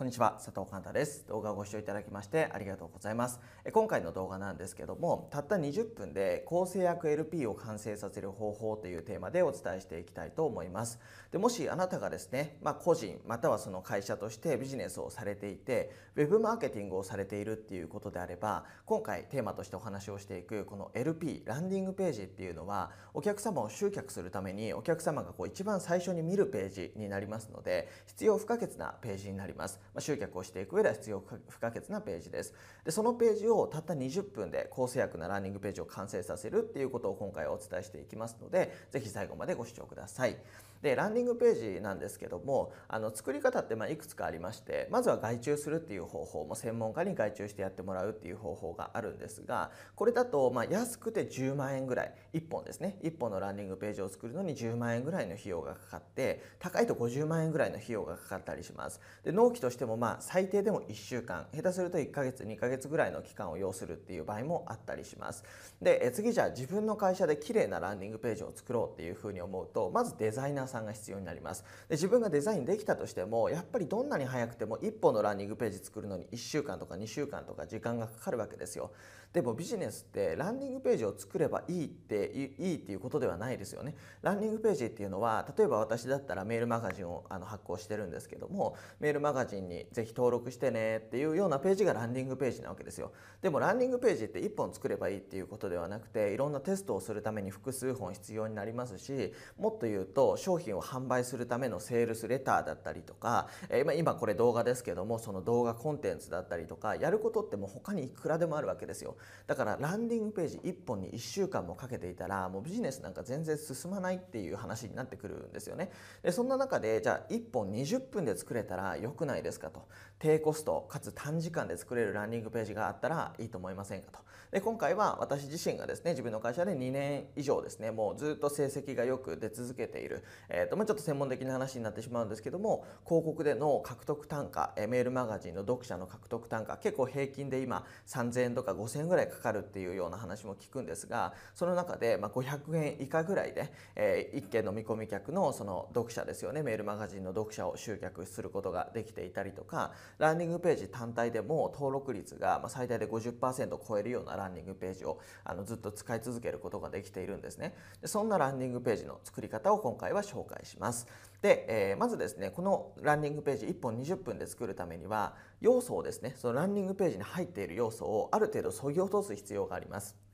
こんにちは佐藤寛太です。動画をご視聴いただきましてありがとうございます。今回の動画なんですけどもたった20分で構成薬 LP を完成させる方法というテーマでお伝えしていきたいと思います。でもしあなたがですね、まあ、個人またはその会社としてビジネスをされていて Web マーケティングをされているっていうことであれば今回テーマとしてお話をしていくこの LP ランディングページっていうのはお客様を集客するためにお客様がこう一番最初に見るページになりますので必要不可欠なページになります。ま集客をしていく上では必要不可欠なページです。でそのページをたった20分で構成薬なランニングページを完成させるっていうことを今回お伝えしていきますので是非最後までご視聴ください。でランディングページなんですけどもあの作り方ってまいくつかありましてまずは外注するっていう方法も専門家に外注してやってもらうっていう方法があるんですがこれだとま安くて10万円ぐらい1本ですね。1本のランディングページを作るのに10万円ぐらいの費用がかかって高いと50万円ぐらいの費用がかかったりします。で納期としてもまあ最低でも1週間下手すると1ヶ月2ヶ月ぐらいの期間を要するっていう場合もあったりします。で次じゃあ自分の会社で綺麗なランディングページを作ろうっていうふうに思うとまずデザイナーさんが必要になります。で自分がデザインできたとしてもやっぱりどんなに早くても1本のランニングページ作るのに1週間とか2週間とか時間がかかるわけですよ。でもビジネスってランニングページを作ればいいっていいっていうことではないですよね。ランニングページっていうのは例えば私だったらメールマガジンをあの発行してるんですけどもメールマガジンにぜひ登録してねっていうようなページがランディングページなわけですよ。でもランディングページって1本作ればいいっていうことではなくていろんなテストをするために複数本必要になりますしもっと言うと商品を販売するためのセールスレターだったりとか、今これ動画ですけどもその動画コンテンツだったりとかやることってもう他にいくらでもあるわけですよ。だからランディングページ1本に1週間もかけていたらもうビジネスなんか全然進まないっていう話になってくるんですよね。でそんな中でじゃあ1本20分で作れたら良くないですかと。低コストかつ短時間で作れるランディングページがあったらいいと思いませんかと。で今回は私自身がですね自分の会社で2年以上ですねもうずっと成績がよく出続けている、えーとまあ、ちょっと専門的な話になってしまうんですけども広告での獲得単価、えメールマガジンの読者の獲得単価結構平均で今3000円とか5000円ぐらいかかるっていうような話も聞くんですがその中でま500円以下ぐらいで、え1件の見込み客のその読者ですよねメールマガジンの読者を集客することができていたりとかランディングページ単体でも登録率が最大で50%を超えるようなランディングページをあのずっと使い続けることができているんですね。でそんなランディングページの作り方を今回は紹介します。で、えー、まずですねこのランディングページ1本20分で作るためには要素をですねそのランディングページに入っている要素をある程度削ぎ落とす必要があります。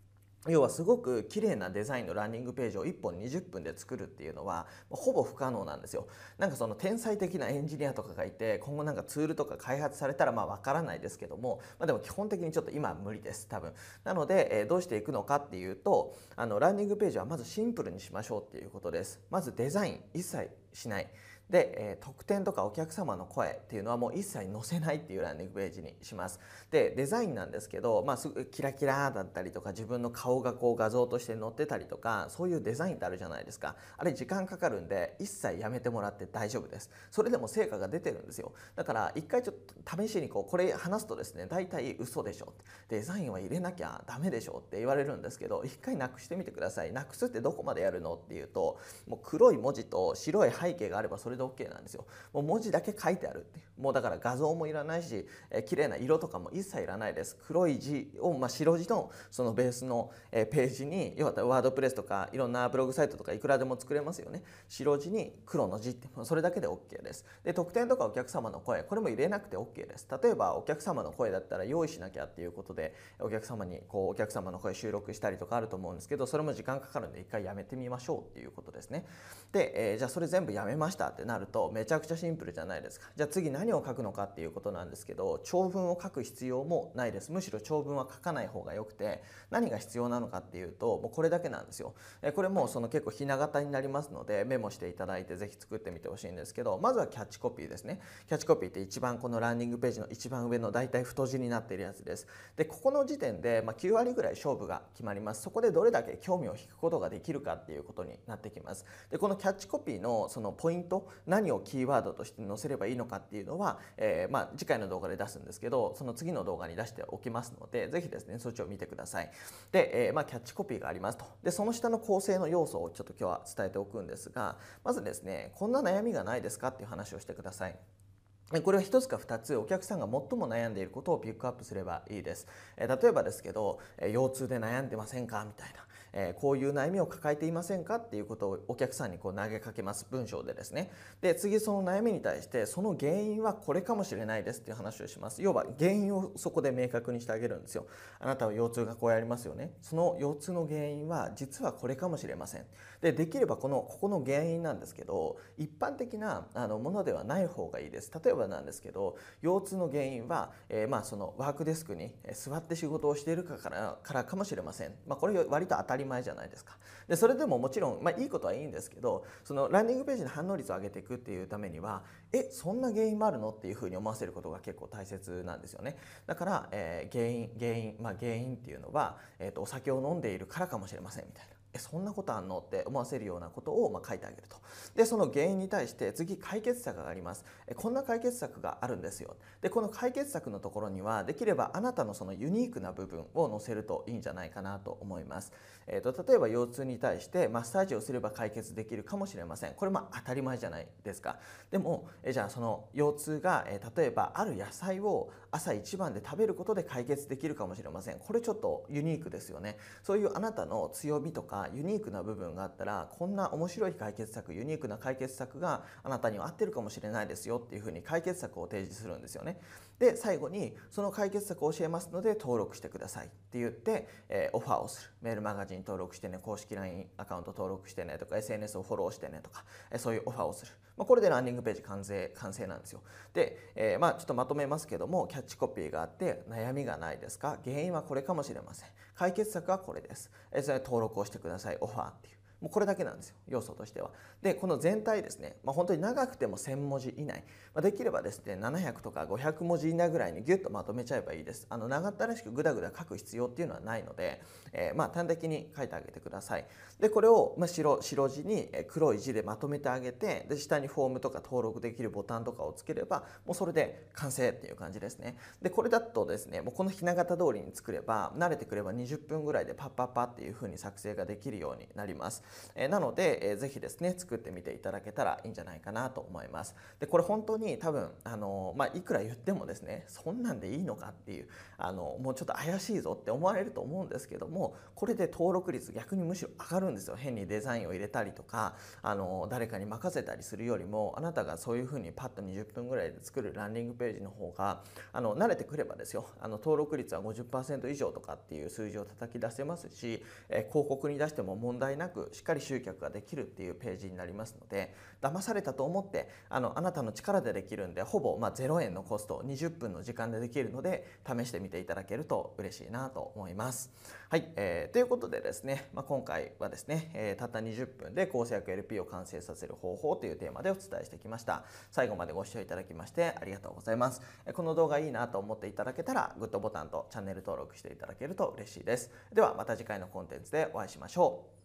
要はすごく綺麗なデザインのランディングページを1本20分で作るっていうのはほぼ不可能なんですよ。なんかその天才的なエンジニアとかがいて今後なんかツールとか開発されたらまあ分からないですけども、まあ、でも基本的にちょっと今は無理です多分。なので、え、どうしていくのかっていうとあのランディングページはまずシンプルにしましょうっていうことです。まずデザイン一切しない。で、えー、特典とかお客様の声っていうのはもう一切載せないっていうランディングページにします。でデザインなんですけど、まあ、すぐキラキラだったりとか自分の顔がこう画像として載ってたりとかそういうデザインってあるじゃないですか。あれ時間かかるんで一切やめてもらって大丈夫です。それでも成果が出てるんですよ。だから一回ちょっと試しにこうこれ話すとですね大体嘘でしょデザインは入れなきゃダメでしょって言われるんですけど一回なくしてみてください。なくすってどこまでやるのっていうともう黒い文字と白い背背景があればそれで OK なんですよ。もう文字だけ書いてあるってもうだから画像もいらないし、えー、綺麗な色とかも一切いらないです。黒い字を、まあ、白字のそのベースの、えー、ページに要はワードプレスとかいろんなブログサイトとかいくらでも作れますよね。白字に黒の字ってそれだけで OK です。で特典とかお客様の声これも入れなくて OK です。例えばお客様の声だったら用意しなきゃっていうことでお客様にこうお客様の声収録したりとかあると思うんですけどそれも時間かかるんで一回やめてみましょうっていうことですね。で、えー、じゃあそれ全部やめましたってなるとめちゃくちゃシンプルじゃないですか。じゃあ次何を書くのかっていうことなんですけど長文を書く必要もないです。むしろ長文は書かない方がよくて何が必要なのかっていうともうこれだけなんですよ。これもその結構ひな形になりますのでメモしていただいてぜひ作ってみてほしいんですけどまずはキャッチコピーですね。キャッチコピーって一番このランディングページの一番上の大体太字になっているやつです。でここの時点でま9割ぐらい勝負が決まります。そこでどれだけ興味を引くことができるかっていうことになってきます。でこのキャッチコピーのそのポイント何をキーワードとして載せればいいのかっていうのは、えー、まあ、次回の動画で出すんですけどその次の動画に出しておきますのでぜひですねそっちを見てくださいで、えー、まあ、キャッチコピーがありますとでその下の構成の要素をちょっと今日は伝えておくんですがまずですねこんな悩みがないですかっていう話をしてくださいこれは1つか2つお客さんが最も悩んでいることをピックアップすればいいです。例えばですけど、腰痛で悩んでませんかみたいな。えこういう悩みを抱えていませんかっていうことをお客さんにこう投げかけます文章でですね。で次その悩みに対してその原因はこれかもしれないですっていう話をします。要は原因をそこで明確にしてあげるんですよ。あなたは腰痛がこうやりますよね。その腰痛の原因は実はこれかもしれません。でできればこのここの原因なんですけど一般的なあのものではない方がいいです。例えばなんですけど腰痛の原因は、えー、まあそのワークデスクに座って仕事をしているからからかもしれません、まあ、これ割と当たり前じゃないですか。でそれでももちろん、まあ、いいことはいいんですけどそのランディングページの反応率を上げていくっていうためにはえそんな原因もあるのっていうふうに思わせることが結構大切なんですよね。だから、えー、原因原因まあ原因っていうのは、えーと、お酒を飲んでいるからかもしれませんみたいな。えそんなことあんの？って思わせるようなことをま書いてあげると。でその原因に対して次解決策がありますえこんな解決策があるんですよでこの解決策のところにはできればあなたのそのユニークな部分を載せるといいんじゃないかなと思います、えーと、例えば腰痛に対してマッサージをすれば解決できるかもしれません。これま当たり前じゃないですか。でもえじゃあその腰痛が、え例えばある野菜を朝一番で食べることで解決できるかもしれません。これちょっとユニークですよね。そういうあなたの強みとかユニークな部分があったらこんな面白い解決策ユニークな解決策があなたには合ってるかもしれないですよっていうふうに解決策を提示するんですよね。で最後にその解決策を教えますので登録してくださいって言って、えー、オファーをする。メールマガジン登録してね公式 LINE アカウント登録してねとか SNS をフォローしてねとか、えー、そういうオファーをする、まあ、これでランディングページ完成完成なんですよ。で、えー、まあちょっとまとめますけどもキャッチコピーがあって悩みがないですか？原因はこれかもしれません。解決策はこれです、えー、それ登録をしてください。オファーっていう。もうこれだけなんですよ要素としては。でこの全体ですね、まあ、本当に長くても1000文字以内、まあ、できればですね700とか500文字以内ぐらいにギュッとまとめちゃえばいいです。あの長ったらしくグダグダ書く必要っていうのはないので、えー、まあ端的に書いてあげてください。でこれを、まあ、白白地に黒い字でまとめてあげてで下にフォームとか登録できるボタンとかをつければもうそれで完成っていう感じですね。でこれだとですねもうこのひな形通りに作れば慣れてくれば20分ぐらいでパッパッパっていう風に作成ができるようになります。えー、なのでで、えー、ぜひですね作ってみていただけたらいいんじゃないかなと思います。でこれ本当に多分あの、まあ、いくら言ってもですねそんなんでいいのかっていうあのもうちょっと怪しいぞって思われると思うんですけどもこれで登録率逆にむしろ上がるんですよ。変にデザインを入れたりとかあの誰かに任せたりするよりもあなたがそういうふうにパッと20分ぐらいで作るランディングページの方があの慣れてくればですよ。あの登録率は50%以上とかっていう数字を叩き出せますし、え広告に出しても問題なくしっかり集客ができるっていうページになりますので騙されたと思ってあのあなたの力でできるんでほぼま0円のコスト20分の時間でできるので試してみていただけると嬉しいなと思います。はい、えー、ということでですね、まあ、今回はですね、えー、たった20分で構成薬 LP を完成させる方法というテーマでお伝えしてきました。最後までご視聴いただきましてありがとうございます。この動画いいなと思っていただけたらグッドボタンとチャンネル登録していただけると嬉しいです。ではまた次回のコンテンツでお会いしましょう。